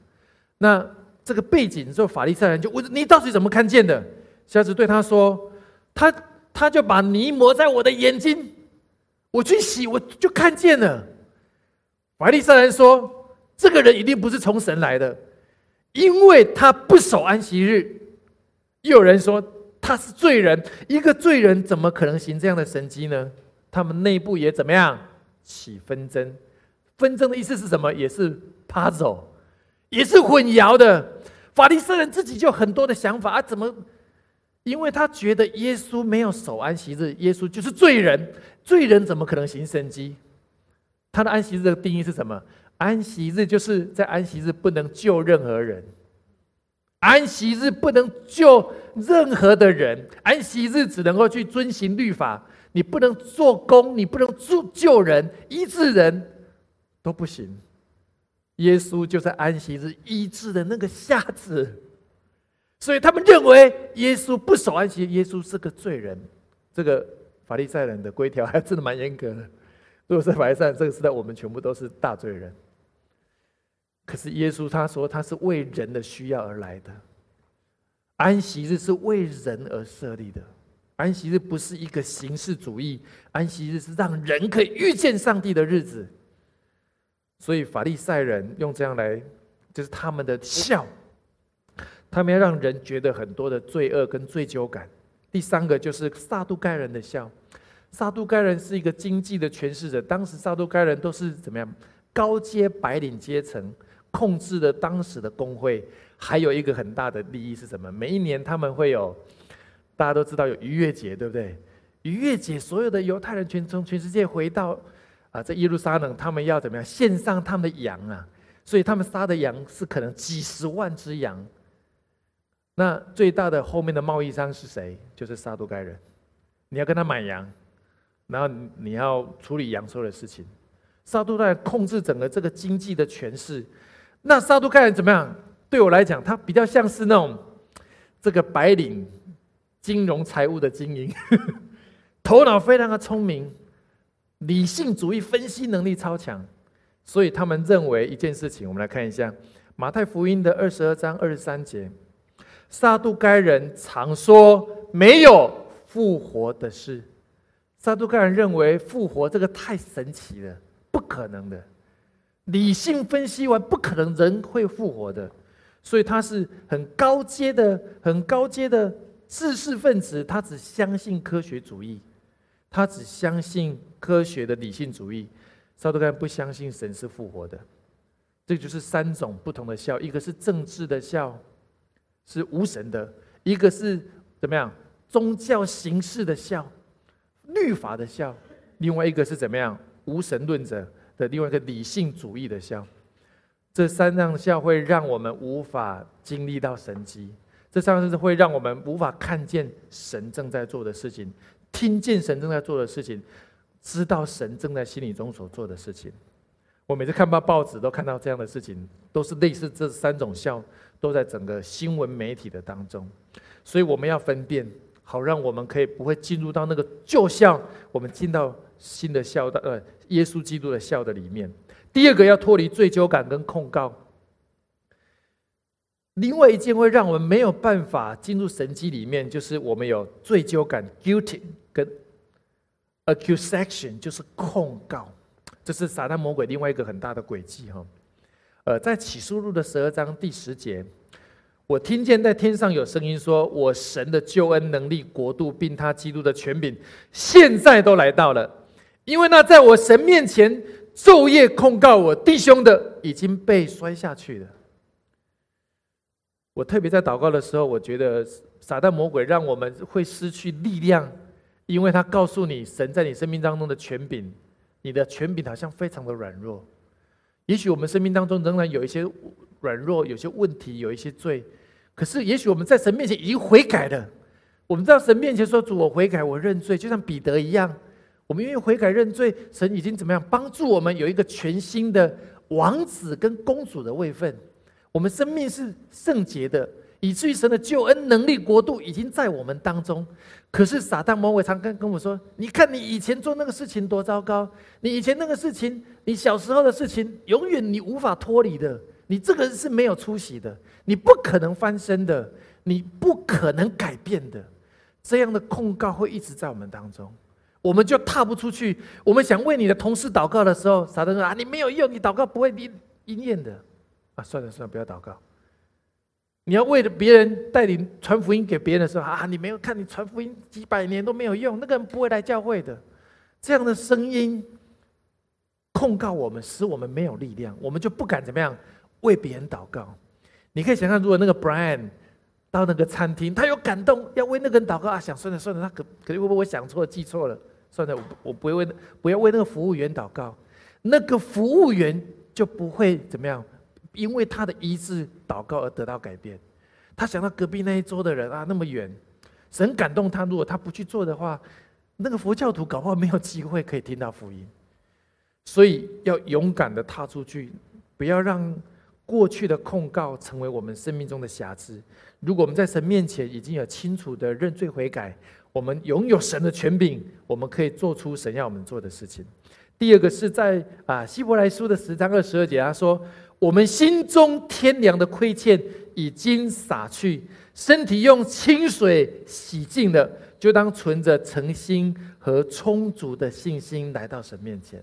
那这个背景之后，法利赛人就问你到底怎么看见的？瞎子对他说，他他就把泥抹在我的眼睛，我去洗，我就看见了。法利赛人说。这个人一定不是从神来的，因为他不守安息日。又有人说他是罪人，一个罪人怎么可能行这样的神迹呢？他们内部也怎么样起纷争？纷争的意思是什么？也是 puzzle，也是混淆的。法利赛人自己就很多的想法啊，怎么？因为他觉得耶稣没有守安息日，耶稣就是罪人，罪人怎么可能行神迹？他的安息日的定义是什么？安息日就是在安息日不能救任何人，安息日不能救任何的人，安息日只能够去遵行律法，你不能做工，你不能救救人、医治人，都不行。耶稣就在安息日医治的那个瞎子，所以他们认为耶稣不守安息，耶稣是个罪人。这个法利赛人的规条还真的蛮严格的。如果是法利赛这个时代，我们全部都是大罪人。可是耶稣他说他是为人的需要而来的，安息日是为人而设立的，安息日不是一个形式主义，安息日是让人可以遇见上帝的日子。所以法利赛人用这样来，就是他们的笑，他们要让人觉得很多的罪恶跟罪疚感。第三个就是撒都该人的笑，撒都该人是一个经济的诠释者，当时撒都该人都是怎么样？高阶白领阶层。控制了当时的工会，还有一个很大的利益是什么？每一年他们会有，大家都知道有逾越节，对不对？逾越节，所有的犹太人全从全世界回到啊，在耶路撒冷，他们要怎么样献上他们的羊啊？所以他们杀的羊是可能几十万只羊。那最大的后面的贸易商是谁？就是撒都该人。你要跟他买羊，然后你要处理羊收的事情。撒都该控制整个这个经济的权势。那撒都该人怎么样？对我来讲，他比较像是那种这个白领金融财务的精英，头脑非常的聪明，理性主义分析能力超强，所以他们认为一件事情。我们来看一下马太福音的二十二章二十三节，撒都该人常说没有复活的事。撒都该人认为复活这个太神奇了，不可能的。理性分析完，不可能人会复活的，所以他是很高阶的、很高阶的知识分子。他只相信科学主义，他只相信科学的理性主义，撒都干不相信神是复活的。这就是三种不同的笑，一个是政治的笑，是无神的；一个是怎么样？宗教形式的笑，律法的笑；另外一个是怎么样？无神论者。的另外一个理性主义的笑。这三样笑会让我们无法经历到神迹，这三样是会让我们无法看见神正在做的事情，听见神正在做的事情，知道神正在心里中所做的事情。我每次看报报纸都看到这样的事情，都是类似这三种笑，都在整个新闻媒体的当中，所以我们要分辨，好让我们可以不会进入到那个旧笑，我们进到新的笑的呃耶稣基督的笑的里面。第二个要脱离罪疚感跟控告。另外一件会让我们没有办法进入神机里面，就是我们有罪疚感 （guilty） 跟 accusation，就是控告。这是撒旦魔鬼另外一个很大的诡计哈，呃，在启示录的十二章第十节，我听见在天上有声音说：“我神的救恩能力、国度，并他基督的权柄，现在都来到了，因为那在我神面前昼夜控告我弟兄的，已经被摔下去了。”我特别在祷告的时候，我觉得撒旦魔鬼让我们会失去力量，因为他告诉你神在你生命当中的权柄。你的权柄好像非常的软弱，也许我们生命当中仍然有一些软弱，有些问题，有一些罪。可是，也许我们在神面前已经悔改了。我们在神面前说：“主，我悔改，我认罪。”就像彼得一样，我们愿意悔改认罪。神已经怎么样帮助我们有一个全新的王子跟公主的位分？我们生命是圣洁的。以至于神的救恩能力国度已经在我们当中，可是撒旦魔鬼常跟跟我说：“你看你以前做那个事情多糟糕，你以前那个事情，你小时候的事情，永远你无法脱离的，你这个人是没有出息的，你不可能翻身的，你不可能改变的。”这样的控告会一直在我们当中，我们就踏不出去。我们想为你的同事祷告的时候，撒旦说：“啊，你没有用，你祷告不会应应验的。”啊，算了算了，不要祷告。你要为了别人带领传福音给别人的时候啊，你没有看你传福音几百年都没有用，那个人不会来教会的。这样的声音控告我们，使我们没有力量，我们就不敢怎么样为别人祷告。你可以想象，如果那个 Brian 到那个餐厅，他有感动要为那个人祷告啊，想算了算了，他可可能会不会我想错了记错了？算了，我我不会为不要为那个服务员祷告，那个服务员就不会怎么样。因为他的医治祷告而得到改变，他想到隔壁那一桌的人啊，那么远，神感动他。如果他不去做的话，那个佛教徒搞不好没有机会可以听到福音。所以要勇敢的踏出去，不要让过去的控告成为我们生命中的瑕疵。如果我们在神面前已经有清楚的认罪悔改，我们拥有神的权柄，我们可以做出神要我们做的事情。第二个是在啊希伯来书的十章二十二节，他说。我们心中天良的亏欠已经洒去，身体用清水洗净了，就当存着诚心和充足的信心来到神面前。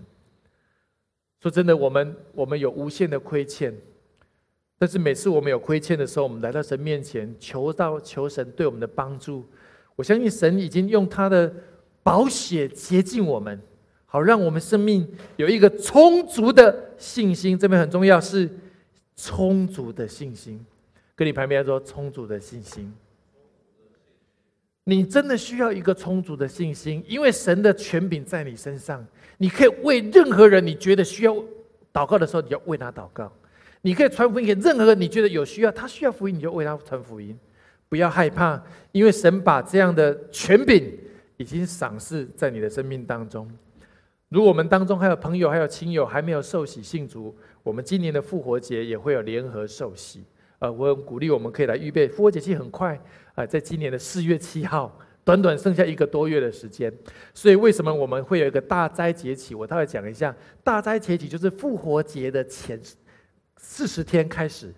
说真的，我们我们有无限的亏欠，但是每次我们有亏欠的时候，我们来到神面前，求到求神对我们的帮助。我相信神已经用他的宝血洁净我们。好，让我们生命有一个充足的信心，这边很重要，是充足的信心。跟你旁边说，充足的信心。你真的需要一个充足的信心，因为神的权柄在你身上，你可以为任何人你觉得需要祷告的时候，你要为他祷告；你可以传福音给任何人你觉得有需要，他需要福音，你就为他传福音。不要害怕，因为神把这样的权柄已经赏赐在你的生命当中。如果我们当中还有朋友、还有亲友还没有受洗信主，我们今年的复活节也会有联合受洗。呃，我很鼓励我们可以来预备。复活节期很快啊，在今年的四月七号，短短剩下一个多月的时间。所以为什么我们会有一个大灾节期？我大概讲一下。大灾节期就是复活节的前四十天开始，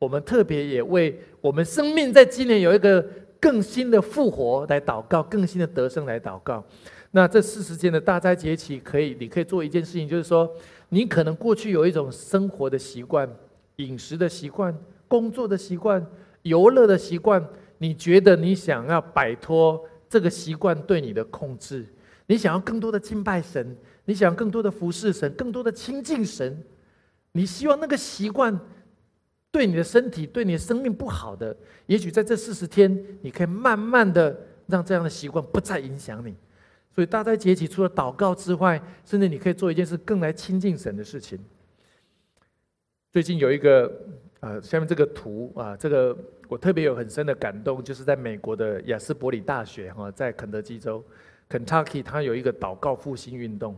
我们特别也为我们生命在今年有一个更新的复活来祷告，更新的得胜来祷告。那这四十天的大灾节期，可以，你可以做一件事情，就是说，你可能过去有一种生活的习惯、饮食的习惯、工作的习惯、游乐的习惯，你觉得你想要摆脱这个习惯对你的控制，你想要更多的敬拜神，你想要更多的服侍神，更多的亲近神，你希望那个习惯对你的身体、对你的生命不好的，也许在这四十天，你可以慢慢的让这样的习惯不再影响你。所以大灾节期除了祷告之外，甚至你可以做一件事更来亲近神的事情。最近有一个，呃，下面这个图啊，这个我特别有很深的感动，就是在美国的亚斯伯里大学哈，在肯德基州，Kentucky，它有一个祷告复兴运动。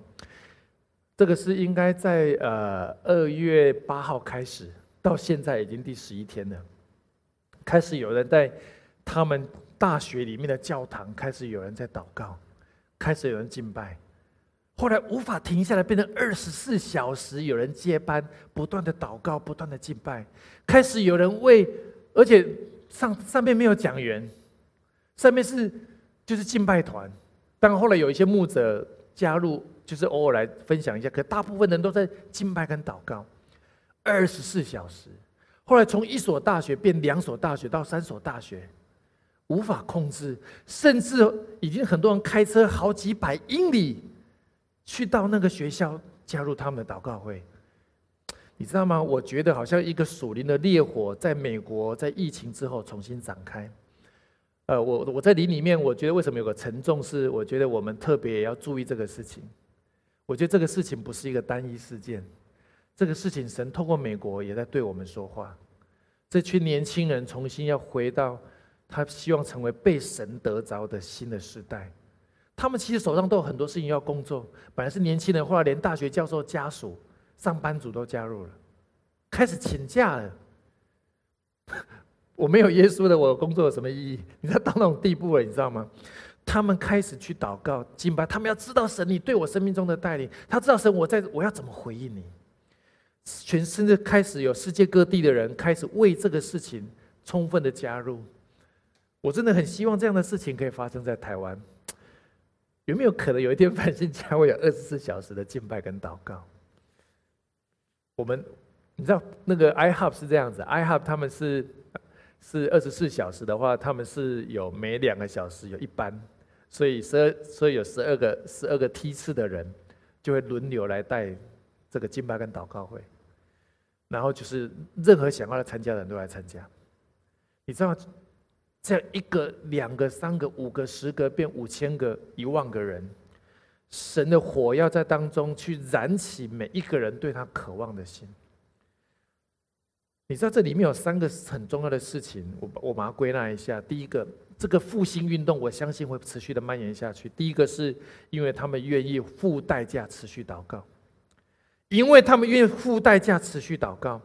这个是应该在呃二月八号开始，到现在已经第十一天了。开始有人在他们大学里面的教堂开始有人在祷告，开始有人敬拜。后来无法停下来，变成二十四小时有人接班，不断的祷告，不断的敬拜。开始有人为，而且上上面没有讲员，上面是就是敬拜团。但后来有一些牧者加入，就是偶尔来分享一下。可大部分人都在敬拜跟祷告，二十四小时。后来从一所大学变两所大学到三所大学，无法控制，甚至已经很多人开车好几百英里。去到那个学校加入他们的祷告会，你知道吗？我觉得好像一个属灵的烈火，在美国在疫情之后重新展开。呃，我我在林里面，我觉得为什么有个沉重是？我觉得我们特别要注意这个事情。我觉得这个事情不是一个单一事件，这个事情神透过美国也在对我们说话。这群年轻人重新要回到他希望成为被神得着的新的时代。他们其实手上都有很多事情要工作。本来是年轻人，后来连大学教授家属、上班族都加入了，开始请假了。我没有耶稣的，我工作有什么意义？你知道到那种地步了，你知道吗？他们开始去祷告、敬拜，他们要知道神你对我生命中的带领，他知道神我在我要怎么回应你。全甚至开始有世界各地的人开始为这个事情充分的加入。我真的很希望这样的事情可以发生在台湾。有没有可能有一天繁星家会有二十四小时的敬拜跟祷告？我们你知道那个 iHub 是这样子，iHub 他们是是二十四小时的话，他们是有每两个小时有一班，所以十二所以有十二个十二个梯次的人就会轮流来带这个敬拜跟祷告会，然后就是任何想要来参加的人都来参加，你知道？这样一个、两个、三个、五个、十个，变五千个、一万个人，神的火要在当中去燃起每一个人对他渴望的心。你知道这里面有三个很重要的事情，我我把它归纳一下。第一个，这个复兴运动，我相信会持续的蔓延下去。第一个是因为他们愿意付代价持续祷告，因为他们愿意付代价持续祷告。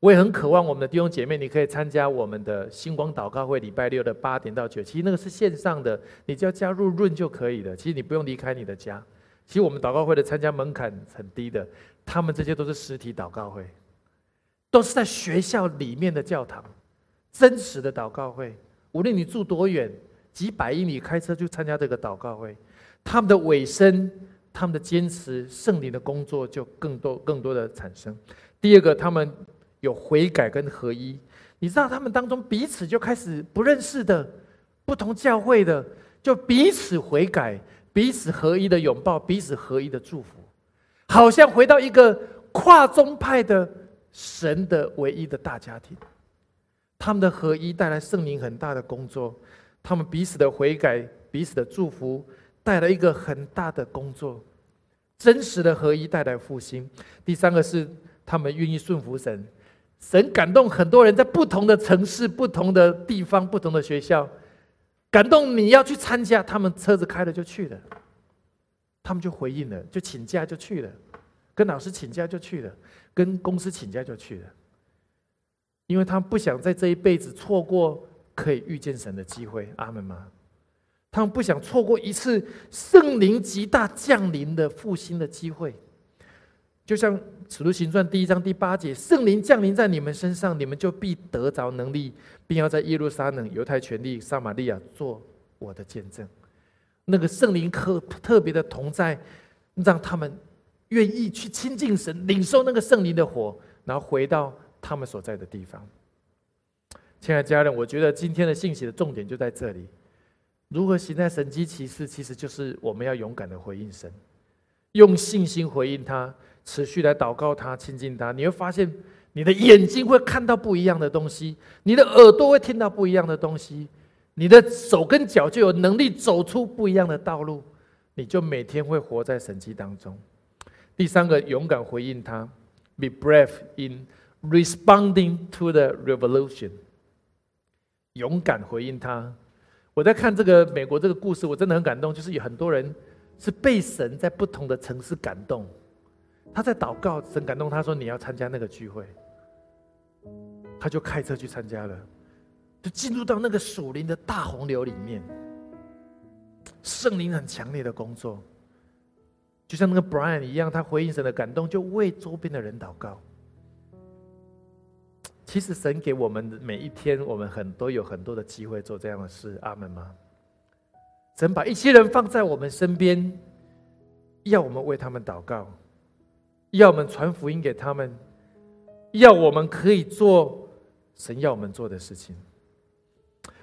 我也很渴望我们的弟兄姐妹，你可以参加我们的星光祷告会，礼拜六的八点到九。其实那个是线上的，你只要加入润就可以了。其实你不用离开你的家。其实我们祷告会的参加门槛很低的，他们这些都是实体祷告会，都是在学校里面的教堂，真实的祷告会。无论你住多远，几百英里开车去参加这个祷告会，他们的尾声，他们的坚持，圣灵的工作就更多更多的产生。第二个，他们。有悔改跟合一，你知道他们当中彼此就开始不认识的不同教会的，就彼此悔改、彼此合一的拥抱、彼此合一的祝福，好像回到一个跨宗派的神的唯一的大家庭。他们的合一带来圣灵很大的工作，他们彼此的悔改、彼此的祝福带来一个很大的工作，真实的合一带来复兴。第三个是他们愿意顺服神。神感动很多人，在不同的城市、不同的地方、不同的学校，感动你要去参加，他们车子开了就去了，他们就回应了，就请假就去了，跟老师请假就去了，跟公司请假就去了，因为他们不想在这一辈子错过可以遇见神的机会。阿门吗？他们不想错过一次圣灵极大降临的复兴的机会。就像《使徒行传》第一章第八节，圣灵降临在你们身上，你们就必得着能力，并要在耶路撒冷、犹太权力、撒玛利亚做我的见证。那个圣灵特特别的同在，让他们愿意去亲近神，领受那个圣灵的火，然后回到他们所在的地方。亲爱的家人，我觉得今天的信息的重点就在这里：如何行在神机骑士，其实就是我们要勇敢的回应神，用信心回应他，持续来祷告他，亲近他。你会发现，你的眼睛会看到不一样的东西，你的耳朵会听到不一样的东西，你的手跟脚就有能力走出不一样的道路。你就每天会活在神迹当中。第三个，勇敢回应他，be brave in responding to the revolution。勇敢回应他。我在看这个美国这个故事，我真的很感动。就是有很多人是被神在不同的城市感动，他在祷告，神感动他说：“你要参加那个聚会。”他就开车去参加了，就进入到那个属灵的大洪流里面。圣灵很强烈的工作，就像那个 Brian 一样，他回应神的感动，就为周边的人祷告。其实神给我们每一天，我们很多有很多的机会做这样的事，阿门吗？神把一些人放在我们身边，要我们为他们祷告，要我们传福音给他们，要我们可以做神要我们做的事情。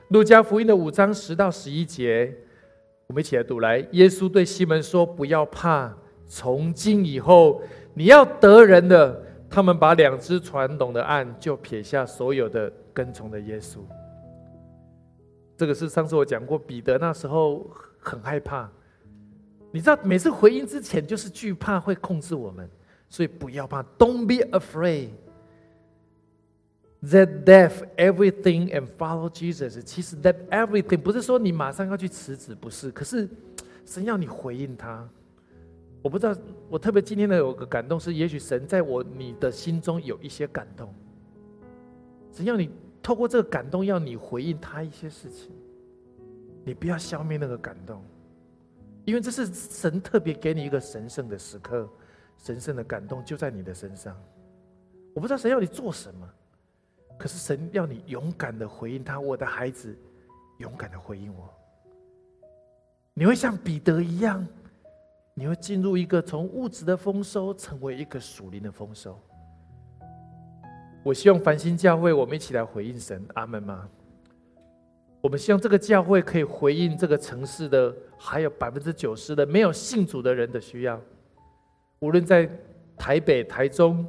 路加福音的五章十到十一节，我们一起来读。来，耶稣对西门说：“不要怕，从今以后，你要得人的。”他们把两只传统的岸，就撇下所有的跟从的耶稣。这个是上次我讲过，彼得那时候很害怕。你知道，每次回应之前就是惧怕会控制我们，所以不要怕，Don't be afraid. That death everything and follow Jesus。其实 that everything 不是说你马上要去辞职，不是，可是神要你回应他。我不知道，我特别今天的有个感动是，也许神在我你的心中有一些感动，神要你透过这个感动，要你回应他一些事情，你不要消灭那个感动，因为这是神特别给你一个神圣的时刻，神圣的感动就在你的身上。我不知道神要你做什么，可是神要你勇敢的回应他，我的孩子，勇敢的回应我，你会像彼得一样。你会进入一个从物质的丰收，成为一个属灵的丰收。我希望繁星教会，我们一起来回应神，阿门吗？我们希望这个教会可以回应这个城市的还有百分之九十的没有信主的人的需要。无论在台北、台中、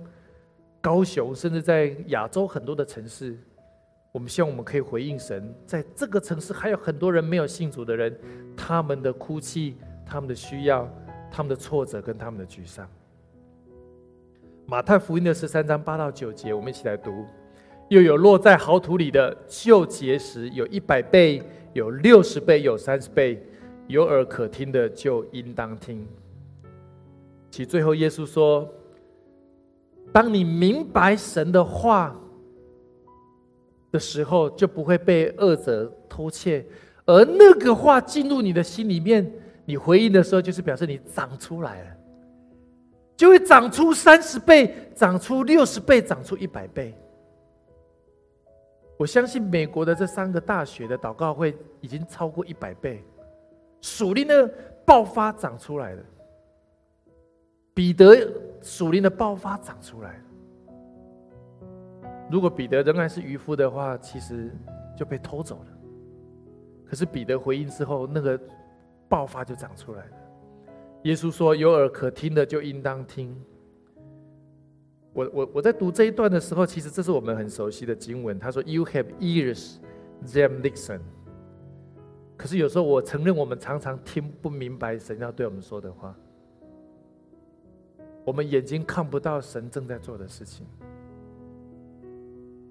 高雄，甚至在亚洲很多的城市，我们希望我们可以回应神，在这个城市还有很多人没有信主的人，他们的哭泣，他们的需要。他们的挫折跟他们的沮丧。马太福音的十三章八到九节，我们一起来读。又有落在好土里的就结实，有一百倍，有六十倍，有三十倍。有耳可听的就应当听。其最后耶稣说：“当你明白神的话的时候，就不会被恶者偷窃，而那个话进入你的心里面。”你回应的时候，就是表示你长出来了，就会长出三十倍，长出六十倍，长出一百倍。我相信美国的这三个大学的祷告会已经超过一百倍，属灵的爆发长出来了。彼得属灵的爆发长出来了。如果彼得仍然是渔夫的话，其实就被偷走了。可是彼得回应之后，那个。爆发就长出来了。耶稣说：“有耳可听的就应当听。”我我我在读这一段的时候，其实这是我们很熟悉的经文。他说：“You have ears, them listen。”可是有时候我承认，我们常常听不明白神要对我们说的话。我们眼睛看不到神正在做的事情。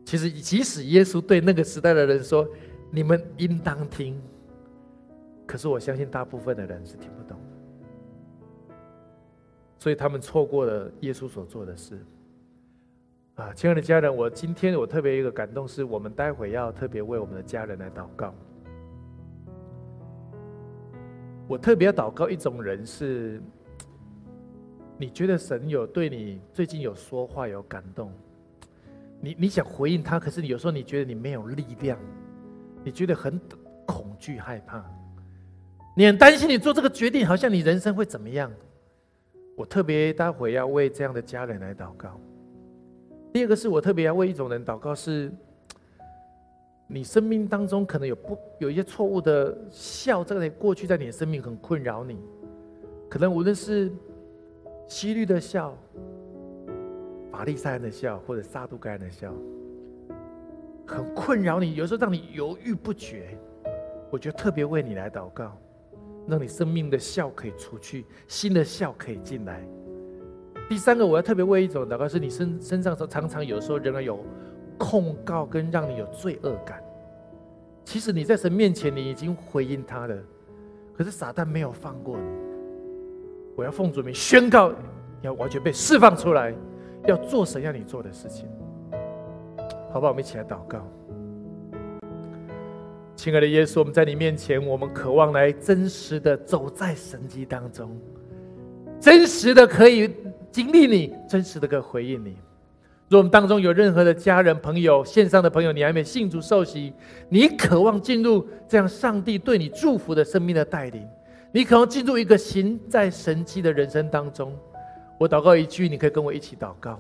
其实，即使耶稣对那个时代的人说：“你们应当听。”可是我相信大部分的人是听不懂的，所以他们错过了耶稣所做的事。啊，亲爱的家人，我今天我特别一个感动，是我们待会要特别为我们的家人来祷告。我特别要祷告一种人是，你觉得神有对你最近有说话有感动，你你想回应他，可是你有时候你觉得你没有力量，你觉得很恐惧害怕。你很担心你做这个决定，好像你人生会怎么样？我特别待会要为这样的家人来祷告。第二个是我特别要为一种人祷告，是你生命当中可能有不有一些错误的笑，这个过去在你的生命很困扰你，可能无论是西律的笑、法利赛人的笑，或者撒都该人的笑，很困扰你，有时候让你犹豫不决。我觉得特别为你来祷告，让你生命的笑可以出去，新的笑可以进来。第三个，我要特别为一种祷告，是你身身上时候常常有时候仍然有控告跟让你有罪恶感。其实你在神面前你已经回应他了，可是撒旦没有放过你。我要奉主名宣告，要完全被释放出来，要做神要你做的事情。好不好？我们一起来祷告。亲爱的耶稣，我们在你面前，我们渴望来真实的走在神迹当中，真实的可以。经历你真实的可以回应你，如果我们当中有任何的家人朋友、线上的朋友，你还没信主受洗，你渴望进入这样上帝对你祝福的生命的带领，你渴望进入一个行在神迹的人生当中，我祷告一句，你可以跟我一起祷告，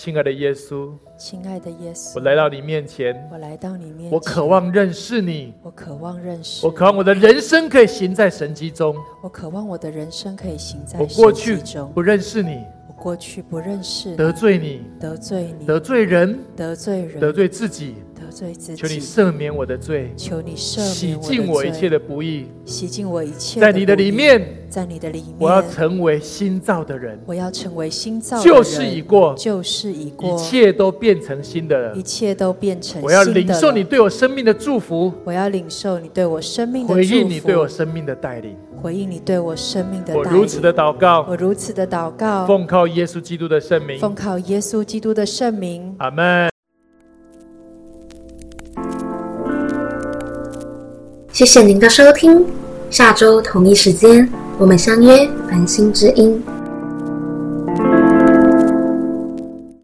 亲爱的耶稣，亲爱的耶稣，我来到你面前，我来到你面前，我渴望认识你，我渴望认识，我渴望我的人生可以行在神迹中，我渴望我的人生可以行在我过去不认识你。我过去不认识，得罪你，得罪你，得罪人，得罪人，得罪自己，得罪自己。求你赦免我的罪，求你赦免洗净我一切的不义，洗净我一切。在你的里面，在你的里面，我要成为新造的人，我要成为新造。旧事已过，旧事已过，一切都变成新的了，一切都变成。我要领受你对我生命的祝福，我要领受你对我生命的回应你对我生命的带领。回应你对我生命的，我如此的祷告，我如此的祷告，奉靠耶稣基督的圣名，奉靠耶稣基督的圣名，阿门。谢谢您的收听，下周同一时间我们相约繁星之音。